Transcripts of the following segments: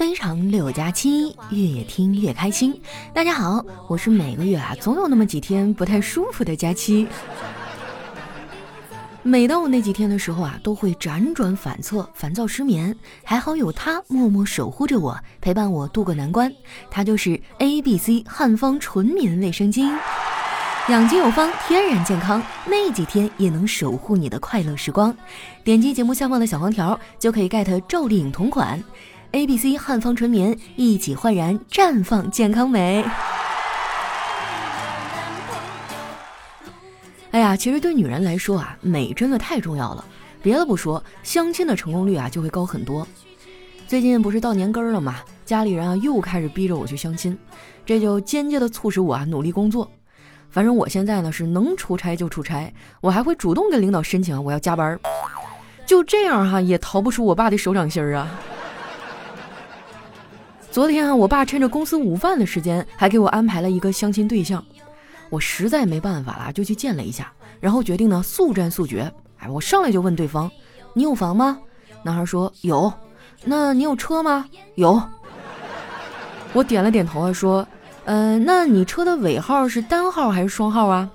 非常六加七，越听越开心。大家好，我是每个月啊总有那么几天不太舒服的佳期。每当我那几天的时候啊，都会辗转反侧，烦躁失眠。还好有他默默守护着我，陪伴我度过难关。他就是 A B C 汉方纯棉卫生巾，养精有方，天然健康，那几天也能守护你的快乐时光。点击节目下方的小黄条，就可以 get 赵丽颖同款 A B C 汉方纯棉，一起焕然绽放健康美。哎呀，其实对女人来说啊，美真的太重要了。别的不说，相亲的成功率啊就会高很多。最近不是到年根儿了嘛，家里人啊又开始逼着我去相亲，这就间接的促使我啊努力工作。反正我现在呢是能出差就出差，我还会主动跟领导申请我要加班儿。就这样哈，也逃不出我爸的手掌心儿啊。昨天啊，我爸趁着公司午饭的时间，还给我安排了一个相亲对象。我实在没办法了，就去见了一下，然后决定呢速战速决。哎，我上来就问对方：“你有房吗？”男孩说：“有。”“那你有车吗？”“有。”我点了点头啊，说：“嗯，那你车的尾号是单号还是双号啊？”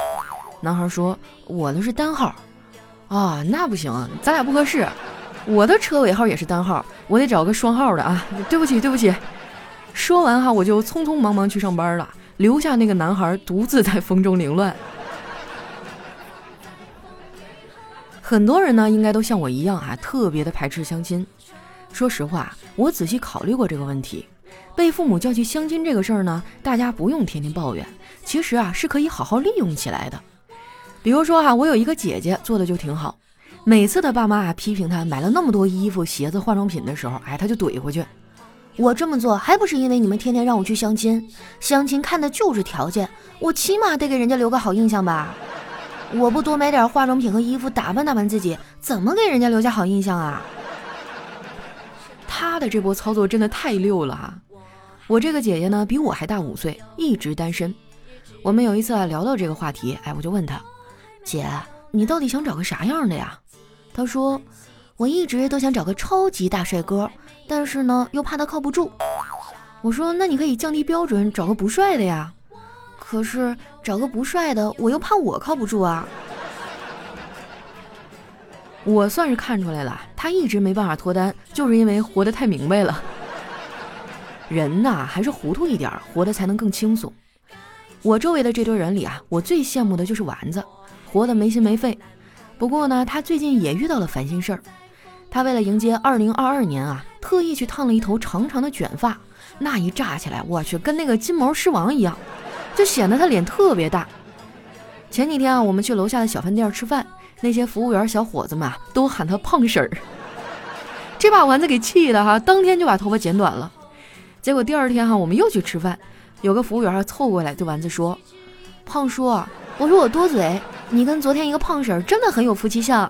男孩说：“我的是单号。”啊，那不行，咱俩不合适。我的车尾号也是单号，我得找个双号的啊。对不起，对不起。说完哈，我就匆匆忙忙去上班了。留下那个男孩独自在风中凌乱。很多人呢，应该都像我一样啊，特别的排斥相亲。说实话，我仔细考虑过这个问题。被父母叫去相亲这个事儿呢，大家不用天天抱怨，其实啊是可以好好利用起来的。比如说哈，我有一个姐姐做的就挺好，每次她爸妈啊批评她买了那么多衣服、鞋子、化妆品的时候，哎，她就怼回去。我这么做还不是因为你们天天让我去相亲，相亲看的就是条件，我起码得给人家留个好印象吧。我不多买点化妆品和衣服打扮打扮自己，怎么给人家留下好印象啊？他的这波操作真的太溜了哈！我这个姐姐呢比我还大五岁，一直单身。我们有一次啊聊到这个话题，哎，我就问她，姐，你到底想找个啥样的呀？她说，我一直都想找个超级大帅哥。但是呢，又怕他靠不住。我说，那你可以降低标准，找个不帅的呀。可是找个不帅的，我又怕我靠不住啊。我算是看出来了，他一直没办法脱单，就是因为活得太明白了。人呐，还是糊涂一点，活得才能更轻松。我周围的这堆人里啊，我最羡慕的就是丸子，活得没心没肺。不过呢，他最近也遇到了烦心事儿。他为了迎接二零二二年啊。特意去烫了一头长长的卷发，那一炸起来，我去，跟那个金毛狮王一样，就显得他脸特别大。前几天啊，我们去楼下的小饭店吃饭，那些服务员小伙子们，都喊他胖婶儿。这把丸子给气的哈，当天就把头发剪短了。结果第二天哈，我们又去吃饭，有个服务员凑过来对丸子说：“胖叔，我说我多嘴，你跟昨天一个胖婶儿真的很有夫妻相。”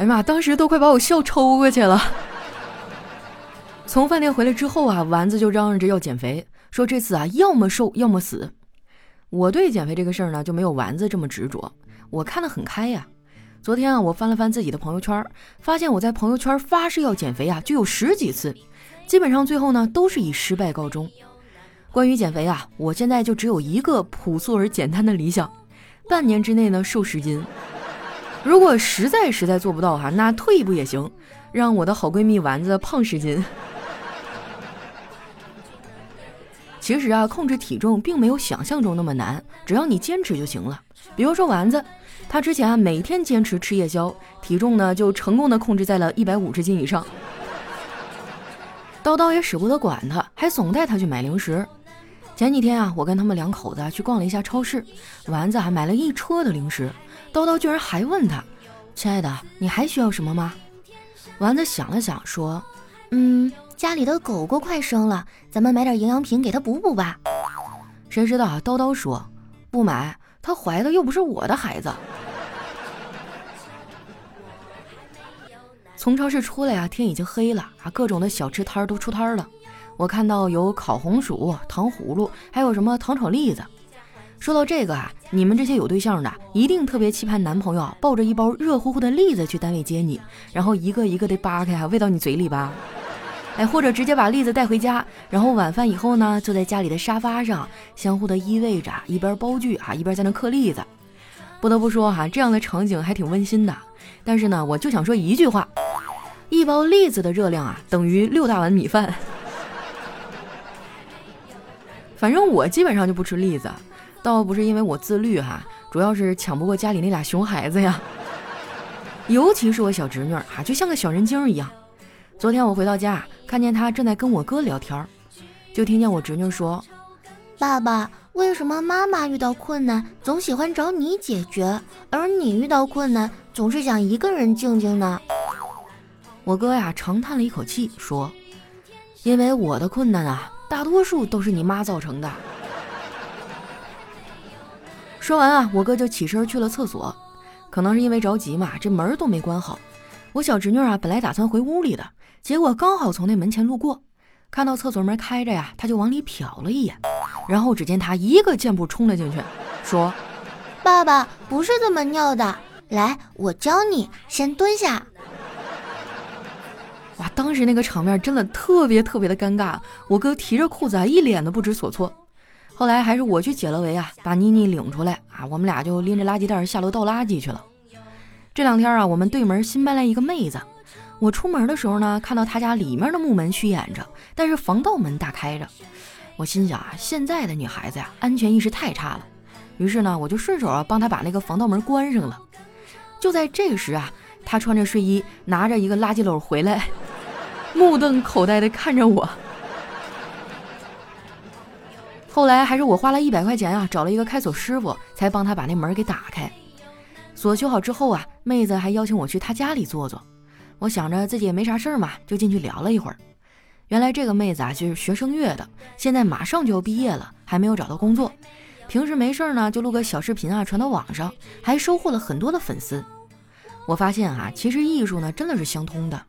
哎呀妈，当时都快把我笑抽过去了。从饭店回来之后啊，丸子就嚷嚷着要减肥，说这次啊要么瘦要么死。我对减肥这个事儿呢就没有丸子这么执着，我看得很开呀。昨天啊，我翻了翻自己的朋友圈，发现我在朋友圈发誓要减肥啊就有十几次，基本上最后呢都是以失败告终。关于减肥啊，我现在就只有一个朴素而简单的理想：半年之内呢瘦十斤。如果实在实在做不到哈，那退一步也行，让我的好闺蜜丸子胖十斤。其实啊，控制体重并没有想象中那么难，只要你坚持就行了。比如说丸子，他之前啊每天坚持吃夜宵，体重呢就成功的控制在了一百五十斤以上。叨叨也舍不得管他，还总带他去买零食。前几天啊，我跟他们两口子去逛了一下超市，丸子还买了一车的零食，叨叨居然还问他：“亲爱的，你还需要什么吗？”丸子想了想说：“嗯。”家里的狗狗快生了，咱们买点营养品给它补补吧。谁知道啊？叨叨说不买，它怀的又不是我的孩子。从超市出来啊，天已经黑了啊，各种的小吃摊都出摊了。我看到有烤红薯、糖葫芦，还有什么糖炒栗子。说到这个啊，你们这些有对象的，一定特别期盼男朋友抱着一包热乎乎的栗子去单位接你，然后一个一个的扒开啊，喂到你嘴里吧。哎，或者直接把栗子带回家，然后晚饭以后呢，坐在家里的沙发上，相互的依偎着，一边煲剧啊，一边在那嗑栗子。不得不说哈，这样的场景还挺温馨的。但是呢，我就想说一句话：一包栗子的热量啊，等于六大碗米饭。反正我基本上就不吃栗子，倒不是因为我自律哈，主要是抢不过家里那俩熊孩子呀。尤其是我小侄女哈，就像个小人精一样。昨天我回到家，看见他正在跟我哥聊天，就听见我侄女说：“爸爸，为什么妈妈遇到困难总喜欢找你解决，而你遇到困难总是想一个人静静呢？”我哥呀长叹了一口气说：“因为我的困难啊，大多数都是你妈造成的。”说完啊，我哥就起身去了厕所，可能是因为着急嘛，这门都没关好。我小侄女啊，本来打算回屋里的。结果刚好从那门前路过，看到厕所门开着呀，她就往里瞟了一眼，然后只见她一个箭步冲了进去，说：“爸爸不是这么尿的，来，我教你，先蹲下。”哇，当时那个场面真的特别特别的尴尬，我哥提着裤子啊，一脸的不知所措。后来还是我去解了围啊，把妮妮领出来啊，我们俩就拎着垃圾袋下楼倒垃圾去了。这两天啊，我们对门新搬来一个妹子。我出门的时候呢，看到她家里面的木门虚掩着，但是防盗门大开着。我心想啊，现在的女孩子呀，安全意识太差了。于是呢，我就顺手啊帮她把那个防盗门关上了。就在这时啊，她穿着睡衣，拿着一个垃圾篓回来，目瞪口呆的看着我。后来还是我花了一百块钱啊，找了一个开锁师傅，才帮她把那门给打开。锁修好之后啊，妹子还邀请我去她家里坐坐。我想着自己也没啥事儿嘛，就进去聊了一会儿。原来这个妹子啊，就是学声乐的，现在马上就要毕业了，还没有找到工作。平时没事儿呢，就录个小视频啊，传到网上，还收获了很多的粉丝。我发现啊，其实艺术呢，真的是相通的。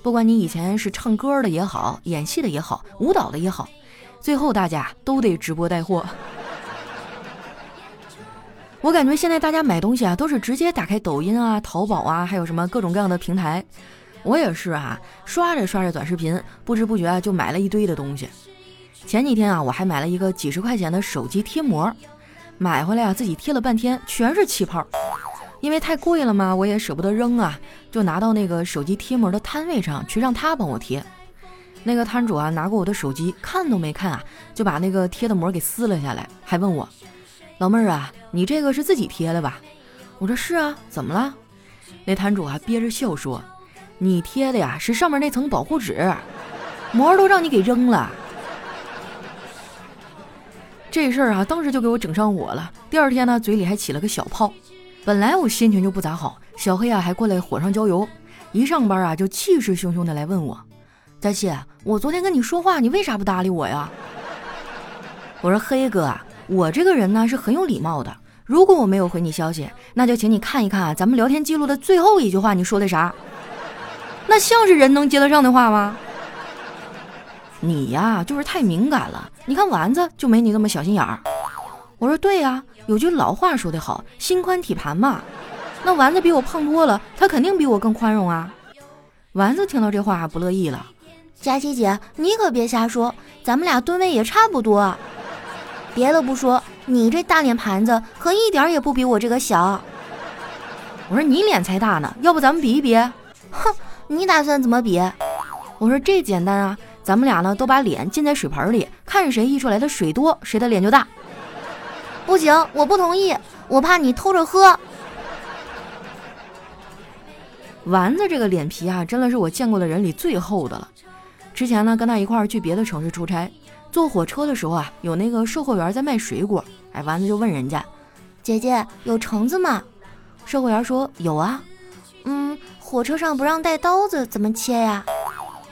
不管你以前是唱歌的也好，演戏的也好，舞蹈的也好，最后大家都得直播带货。我感觉现在大家买东西啊，都是直接打开抖音啊、淘宝啊，还有什么各种各样的平台。我也是啊，刷着刷着短视频，不知不觉啊就买了一堆的东西。前几天啊，我还买了一个几十块钱的手机贴膜，买回来啊自己贴了半天，全是气泡。因为太贵了嘛，我也舍不得扔啊，就拿到那个手机贴膜的摊位上去让他帮我贴。那个摊主啊，拿过我的手机看都没看啊，就把那个贴的膜给撕了下来，还问我。老妹儿啊，你这个是自己贴的吧？我说是啊，怎么了？那摊主啊憋着笑说：“你贴的呀是上面那层保护纸，膜都让你给扔了。”这事儿啊，当时就给我整上火了。第二天呢，嘴里还起了个小泡。本来我心情就不咋好，小黑啊还过来火上浇油，一上班啊就气势汹汹的来问我：“佳琪，我昨天跟你说话，你为啥不搭理我呀？” 我说：“黑哥。”我这个人呢是很有礼貌的。如果我没有回你消息，那就请你看一看，咱们聊天记录的最后一句话，你说的啥？那像是人能接得上的话吗？你呀，就是太敏感了。你看丸子就没你那么小心眼儿。我说对呀，有句老话说得好，心宽体盘嘛。那丸子比我胖多了，他肯定比我更宽容啊。丸子听到这话不乐意了，佳琪姐，你可别瞎说，咱们俩吨位也差不多。别的不说，你这大脸盘子可一点也不比我这个小。我说你脸才大呢，要不咱们比一比？哼，你打算怎么比？我说这简单啊，咱们俩呢都把脸浸在水盆里，看谁溢出来的水多，谁的脸就大。不行，我不同意，我怕你偷着喝。丸子这个脸皮啊，真的是我见过的人里最厚的了。之前呢，跟他一块儿去别的城市出差。坐火车的时候啊，有那个售货员在卖水果，哎，丸子就问人家：“姐姐有橙子吗？”售货员说：“有啊。”嗯，火车上不让带刀子，怎么切呀？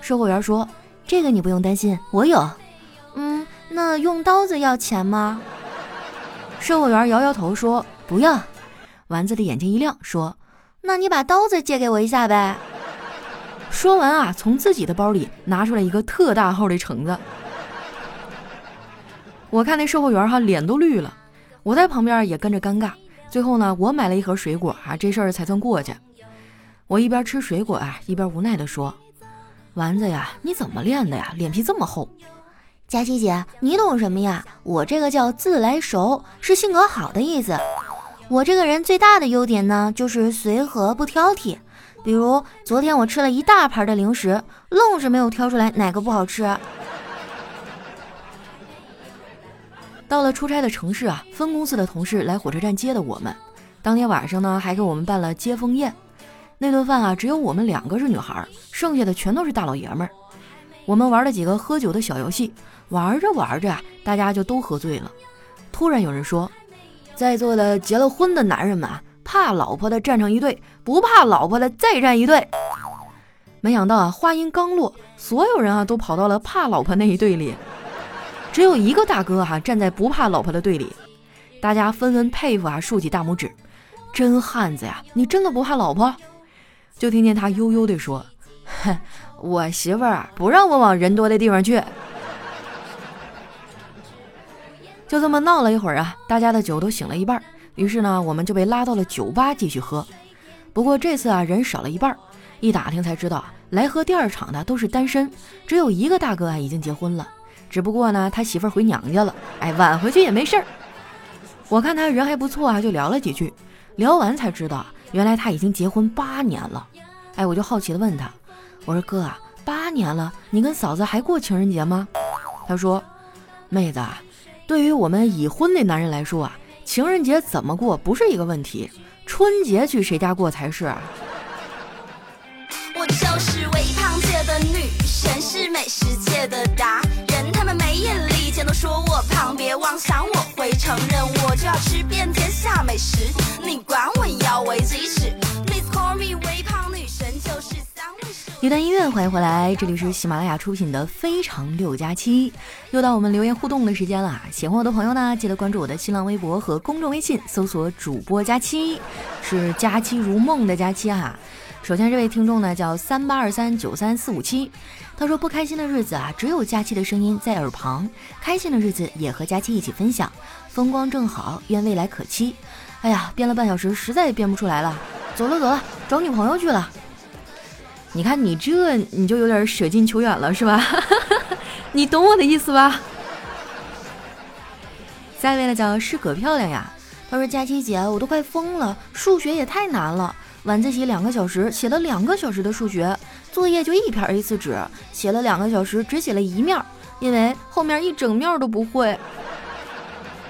售货员说：“这个你不用担心，我有。”嗯，那用刀子要钱吗？售货员摇摇头说：“不要。”丸子的眼睛一亮，说：“那你把刀子借给我一下呗。”说完啊，从自己的包里拿出来一个特大号的橙子。我看那售货员哈脸都绿了，我在旁边也跟着尴尬。最后呢，我买了一盒水果啊，这事儿才算过去。我一边吃水果啊，一边无奈地说：“丸子呀，你怎么练的呀？脸皮这么厚。佳琪姐，你懂什么呀？我这个叫自来熟，是性格好的意思。我这个人最大的优点呢，就是随和不挑剔。比如昨天我吃了一大盘的零食，愣是没有挑出来哪个不好吃。到了出差的城市啊，分公司的同事来火车站接的我们。当天晚上呢，还给我们办了接风宴。那顿饭啊，只有我们两个是女孩，剩下的全都是大老爷们儿。我们玩了几个喝酒的小游戏，玩着玩着啊，大家就都喝醉了。突然有人说：“在座的结了婚的男人们啊，怕老婆的站成一队，不怕老婆的再站一队。”没想到啊，话音刚落，所有人啊都跑到了怕老婆那一队里。只有一个大哥哈站在不怕老婆的队里，大家纷纷佩服啊，竖起大拇指，真汉子呀！你真的不怕老婆？就听见他悠悠地说：“哼，我媳妇儿不让我往人多的地方去。”就这么闹了一会儿啊，大家的酒都醒了一半，于是呢，我们就被拉到了酒吧继续喝。不过这次啊，人少了一半，一打听才知道啊，来喝第二场的都是单身，只有一个大哥啊已经结婚了。只不过呢，他媳妇儿回娘家了，哎，晚回去也没事儿。我看他人还不错啊，就聊了几句，聊完才知道，原来他已经结婚八年了。哎，我就好奇的问他，我说哥啊，八年了，你跟嫂子还过情人节吗？他说，妹子，对于我们已婚的男人来说啊，情人节怎么过不是一个问题，春节去谁家过才是。我就是女神，是美食界的达人。他们没眼力见都说我胖，别妄想我会承认，我就要吃遍天下美食。你管我要为几尺？Please call me 微胖女神，就是三位数。一段音乐，欢迎回来，这里是喜马拉雅出品的《非常六加七》，又到我们留言互动的时间了。喜欢我的朋友呢，记得关注我的新浪微博和公众微信，搜索主播佳期，是佳期如梦的佳期哈。首先，这位听众呢叫三八二三九三四五七，他说不开心的日子啊，只有佳期的声音在耳旁；开心的日子也和佳期一起分享，风光正好，愿未来可期。哎呀，编了半小时，实在编不出来了，走了走了，找女朋友去了。你看你这，你就有点舍近求远了，是吧？你懂我的意思吧？下一位呢叫诗可漂亮呀，他说佳期姐，我都快疯了，数学也太难了。晚自习两个小时，写了两个小时的数学作业，就一片 A4 纸，写了两个小时，只写了一面，因为后面一整面都不会。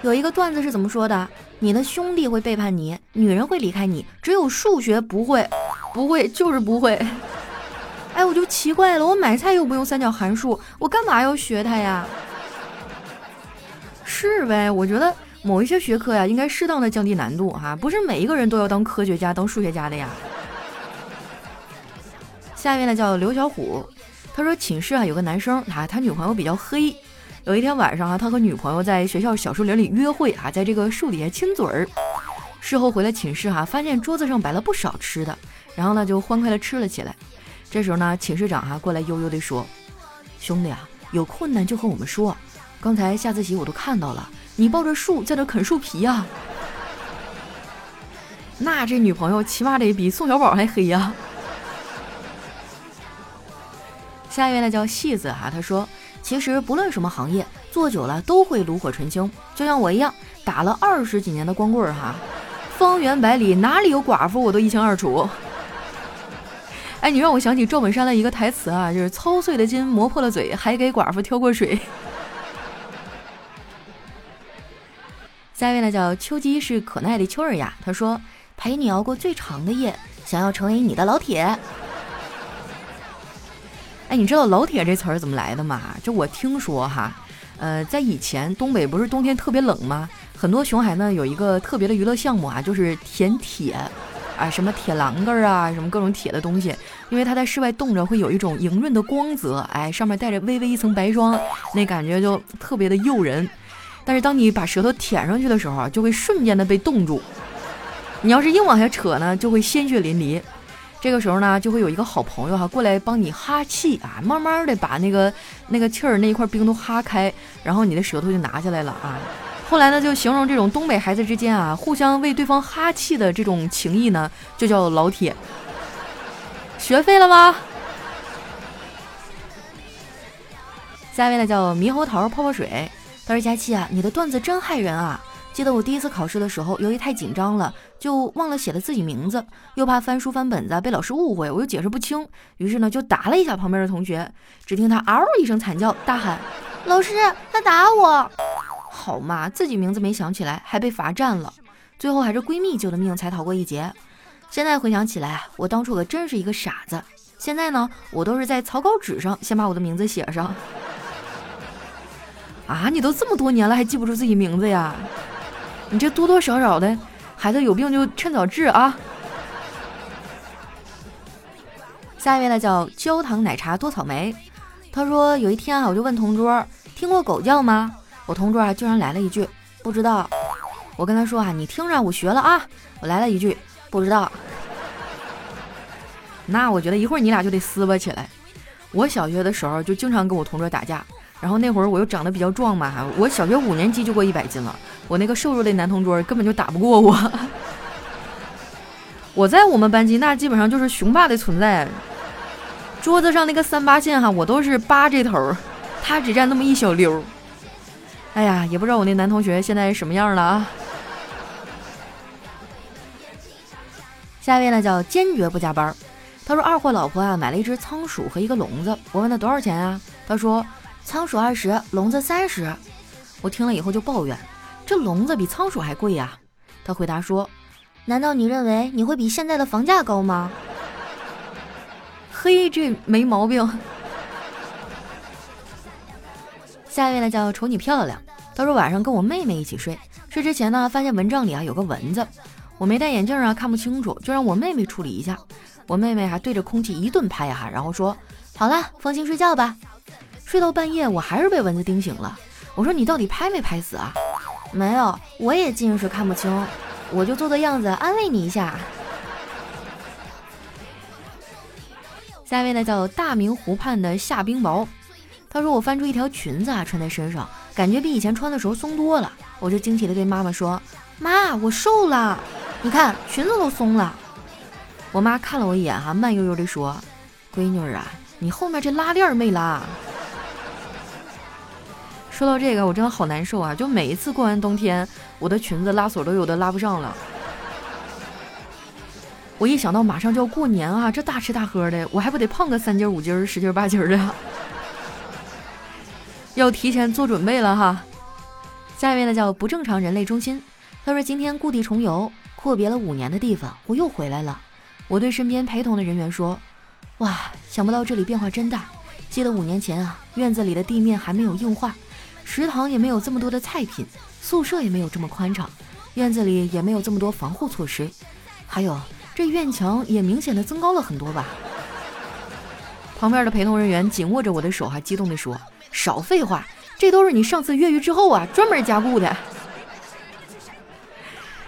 有一个段子是怎么说的？你的兄弟会背叛你，女人会离开你，只有数学不会，不会就是不会。哎，我就奇怪了，我买菜又不用三角函数，我干嘛要学它呀？是呗，我觉得。某一些学科呀，应该适当的降低难度哈，不是每一个人都要当科学家、当数学家的呀。下面呢叫刘小虎，他说寝室啊有个男生啊，他女朋友比较黑。有一天晚上啊，他和女朋友在学校小树林里约会啊，在这个树底下亲嘴儿。事后回了寝室哈，发现桌子上摆了不少吃的，然后呢就欢快的吃了起来。这时候呢，寝室长哈过来悠悠的说：“兄弟啊，有困难就和我们说，刚才下自习我都看到了。”你抱着树在那啃树皮呀？那这女朋友起码得比宋小宝还黑呀！下一位呢叫戏子哈，他说：“其实不论什么行业，做久了都会炉火纯青，就像我一样，打了二十几年的光棍哈，方圆百里哪里有寡妇我都一清二楚。”哎，你让我想起赵本山的一个台词啊，就是“操碎了心，磨破了嘴，还给寡妇挑过水。”下一位呢叫秋姬，是可耐的秋儿呀。他说：“陪你熬过最长的夜，想要成为你的老铁。”哎，你知道“老铁”这词儿怎么来的吗？就我听说哈，呃，在以前东北不是冬天特别冷吗？很多熊孩子有一个特别的娱乐项目啊，就是舔铁啊，什么铁栏杆啊，什么各种铁的东西，因为它在室外冻着会有一种莹润的光泽，哎，上面带着微微一层白霜，那感觉就特别的诱人。但是当你把舌头舔上去的时候，就会瞬间的被冻住。你要是硬往下扯呢，就会鲜血淋漓。这个时候呢，就会有一个好朋友哈过来帮你哈气啊，慢慢的把那个那个气儿那一块冰都哈开，然后你的舌头就拿下来了啊。后来呢，就形容这种东北孩子之间啊，互相为对方哈气的这种情谊呢，就叫老铁。学废了吗？下一位呢叫猕猴桃泡泡水，他说佳琪啊，你的段子真害人啊！记得我第一次考试的时候，由于太紧张了，就忘了写了自己名字，又怕翻书翻本子被老师误会，我又解释不清，于是呢就打了一下旁边的同学。只听他嗷一声惨叫，大喊：“老师，他打我！”好嘛，自己名字没想起来，还被罚站了。最后还是闺蜜救的命，才逃过一劫。现在回想起来，我当初可真是一个傻子。现在呢，我都是在草稿纸上先把我的名字写上。啊，你都这么多年了，还记不住自己名字呀？你这多多少少的，孩子有病就趁早治啊！下一位呢叫焦糖奶茶多草莓，他说有一天啊，我就问同桌听过狗叫吗？我同桌啊居然来了一句不知道。我跟他说啊，你听着，我学了啊。我来了一句不知道。那我觉得一会儿你俩就得撕巴起来。我小学的时候就经常跟我同桌打架。然后那会儿我又长得比较壮嘛，我小学五年级就过一百斤了，我那个瘦弱的男同桌根本就打不过我。我在我们班级那基本上就是雄霸的存在，桌子上那个三八线哈，我都是八这头，他只占那么一小溜。哎呀，也不知道我那男同学现在什么样了啊。下一位呢叫坚决不加班，他说二货老婆啊买了一只仓鼠和一个笼子，我问他多少钱啊，他说。仓鼠二十，笼子三十。我听了以后就抱怨：“这笼子比仓鼠还贵呀！”他回答说：“难道你认为你会比现在的房价高吗？” 嘿，这没毛病。下一位呢叫瞅你漂亮。他说晚上跟我妹妹一起睡，睡之前呢发现蚊帐里啊有个蚊子，我没戴眼镜啊看不清楚，就让我妹妹处理一下。我妹妹还对着空气一顿拍哈，然后说：“好了，放心睡觉吧。”睡到半夜，我还是被蚊子叮醒了。我说：“你到底拍没拍死啊？”没有，我也近视看不清，我就做做样子安慰你一下。下一位呢叫大明湖畔的夏冰雹，他说：“我翻出一条裙子啊，穿在身上，感觉比以前穿的时候松多了。”我就惊奇的对妈妈说：“妈，我瘦了，你看裙子都松了。”我妈看了我一眼哈，慢悠悠的说：“闺女啊，你后面这拉链没拉。”说到这个，我真的好难受啊！就每一次过完冬天，我的裙子拉锁都有的拉不上了。我一想到马上就要过年啊，这大吃大喝的，我还不得胖个三斤五斤、十斤八斤的，要提前做准备了哈。下一位呢叫不正常人类中心，他说今天故地重游，阔别了五年的地方，我又回来了。我对身边陪同的人员说：“哇，想不到这里变化真大。记得五年前啊，院子里的地面还没有硬化。”食堂也没有这么多的菜品，宿舍也没有这么宽敞，院子里也没有这么多防护措施，还有这院墙也明显的增高了很多吧。旁边的陪同人员紧握着我的手，还激动地说：“少废话，这都是你上次越狱之后啊专门加固的。”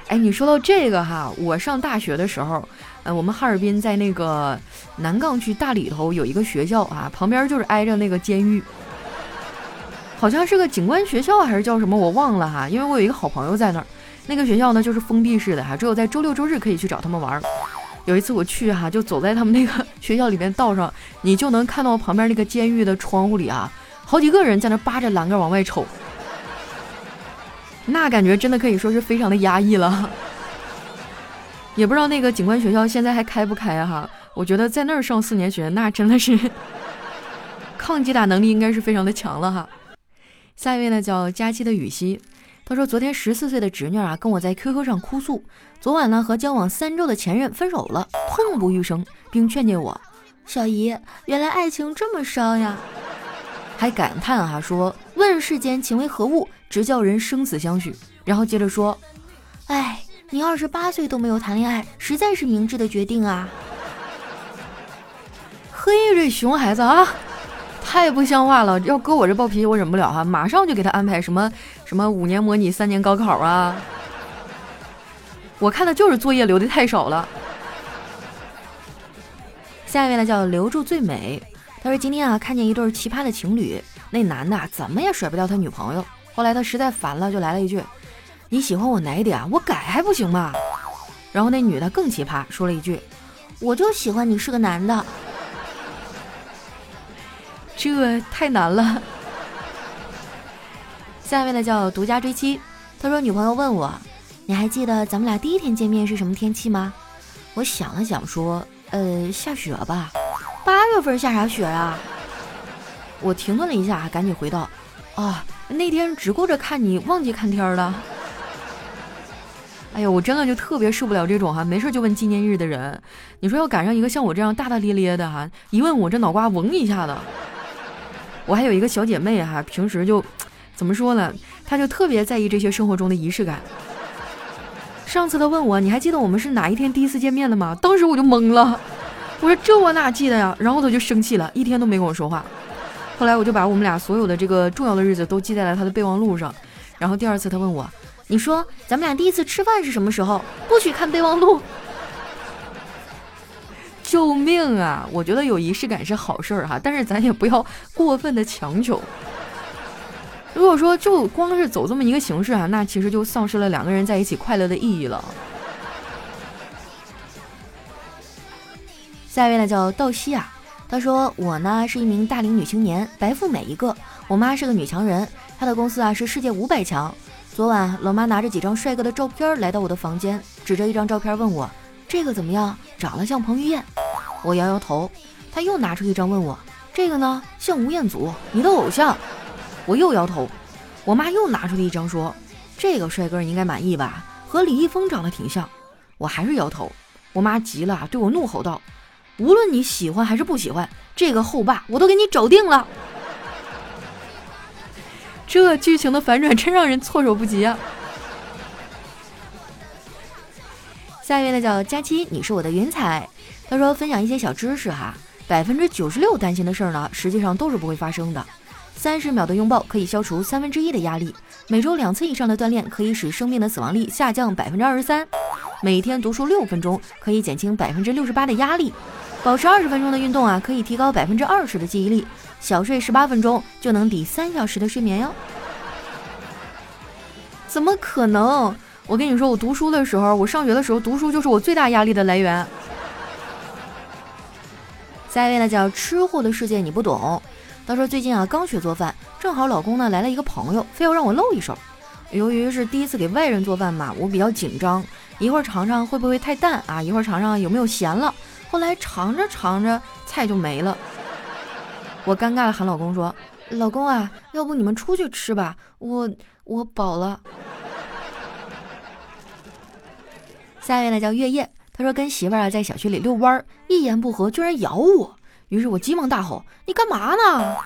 哎，你说到这个哈，我上大学的时候，呃，我们哈尔滨在那个南岗区大里头有一个学校啊，旁边就是挨着那个监狱。好像是个警官学校还是叫什么，我忘了哈。因为我有一个好朋友在那儿，那个学校呢就是封闭式的哈，只有在周六周日可以去找他们玩。有一次我去哈，就走在他们那个学校里面道上，你就能看到旁边那个监狱的窗户里啊，好几个人在那扒着栏杆往外瞅，那感觉真的可以说是非常的压抑了。也不知道那个警官学校现在还开不开哈？我觉得在那儿上四年学，那真的是 抗击打能力应该是非常的强了哈。下一位呢叫佳期的雨熙，他说昨天十四岁的侄女啊跟我在 QQ 上哭诉，昨晚呢和交往三周的前任分手了，痛不欲生，并劝诫我，小姨，原来爱情这么伤呀，还感叹哈说问世间情为何物，直叫人生死相许。然后接着说，哎，你二十八岁都没有谈恋爱，实在是明智的决定啊。嘿，这熊孩子啊！太不像话了！要搁我这暴脾气，我忍不了哈，马上就给他安排什么什么五年模拟、三年高考啊！我看的就是作业留的太少了。下一位呢叫留住最美，他说今天啊看见一对奇葩的情侣，那男的怎么也甩不掉他女朋友，后来他实在烦了，就来了一句：“你喜欢我哪点？我改还不行吗？”然后那女的更奇葩，说了一句：“我就喜欢你是个男的。”这太难了。下一位呢叫独家追妻，他说女朋友问我，你还记得咱们俩第一天见面是什么天气吗？我想了想说，呃，下雪吧。八月份下啥雪啊？我停顿了一下，赶紧回道，啊，那天只顾着看你，忘记看天了。哎呀，我真的就特别受不了这种哈，没事就问纪念日的人。你说要赶上一个像我这样大大咧咧的哈，一问我这脑瓜嗡一下的。我还有一个小姐妹哈，平时就 怎么说呢？她就特别在意这些生活中的仪式感。上次她问我，你还记得我们是哪一天第一次见面的吗？当时我就懵了，我说这我哪记得呀？然后她就生气了，一天都没跟我说话。后来我就把我们俩所有的这个重要的日子都记在了她的备忘录上。然后第二次她问我。你说咱们俩第一次吃饭是什么时候？不许看备忘录！救命啊！我觉得有仪式感是好事儿哈，但是咱也不要过分的强求。如果说就光是走这么一个形式啊，那其实就丧失了两个人在一起快乐的意义了。下一位呢叫道西啊，他说我呢是一名大龄女青年，白富美一个，我妈是个女强人，她的公司啊是世界五百强。昨晚，老妈拿着几张帅哥的照片来到我的房间，指着一张照片问我：“这个怎么样？长得像彭于晏？”我摇摇头。他又拿出一张问我：“这个呢？像吴彦祖，你的偶像？”我又摇头。我妈又拿出了一张说：“这个帅哥你应该满意吧？和李易峰长得挺像。”我还是摇头。我妈急了，对我怒吼道：“无论你喜欢还是不喜欢，这个后爸我都给你找定了。”这剧情的反转真让人措手不及啊！下一位呢叫佳期，你是我的云彩。他说分享一些小知识哈，百分之九十六担心的事儿呢，实际上都是不会发生的。三十秒的拥抱可以消除三分之一的压力，每周两次以上的锻炼可以使生命的死亡率下降百分之二十三，每天读书六分钟可以减轻百分之六十八的压力，保持二十分钟的运动啊，可以提高百分之二十的记忆力。小睡十八分钟就能抵三小时的睡眠哟？怎么可能？我跟你说，我读书的时候，我上学的时候读书就是我最大压力的来源。下一位呢叫吃货的世界你不懂。他说最近啊刚学做饭，正好老公呢来了一个朋友，非要让我露一手。由于是第一次给外人做饭嘛，我比较紧张，一会儿尝尝会不会太淡啊，一会儿尝尝有没有咸了。后来尝着尝着菜就没了。我尴尬的喊老公说：“老公啊，要不你们出去吃吧，我我饱了。”下一位呢叫月夜，他说跟媳妇儿啊在小区里遛弯儿，一言不合居然咬我，于是我急忙大吼：“你干嘛呢？”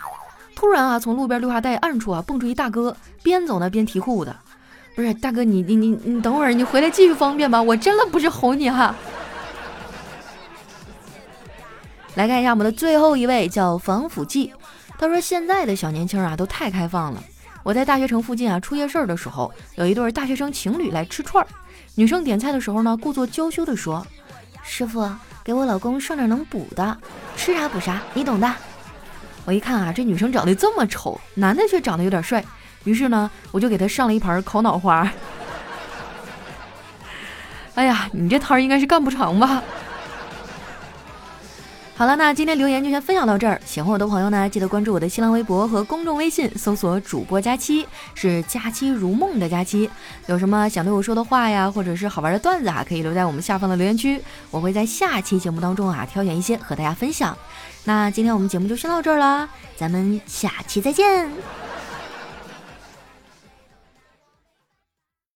突然啊，从路边绿化带暗处啊蹦出一大哥，边走呢边提裤子。不是大哥，你你你你等会儿，你回来继续方便吧，我真的不是吼你哈。来看一下我们的最后一位，叫防腐剂。他说：“现在的小年轻啊，都太开放了。我在大学城附近啊出夜市的时候，有一对大学生情侣来吃串儿。女生点菜的时候呢，故作娇羞地说：‘师傅，给我老公上点能补的，吃啥补啥，你懂的。’我一看啊，这女生长得这么丑，男的却长得有点帅，于是呢，我就给他上了一盘烤脑花。哎呀，你这摊儿应该是干不长吧？”好了，那今天留言就先分享到这儿。喜欢我的朋友呢，记得关注我的新浪微博和公众微信，搜索主播佳期，是佳期如梦的佳期。有什么想对我说的话呀，或者是好玩的段子啊，可以留在我们下方的留言区，我会在下期节目当中啊挑选一些和大家分享。那今天我们节目就先到这儿了，咱们下期再见。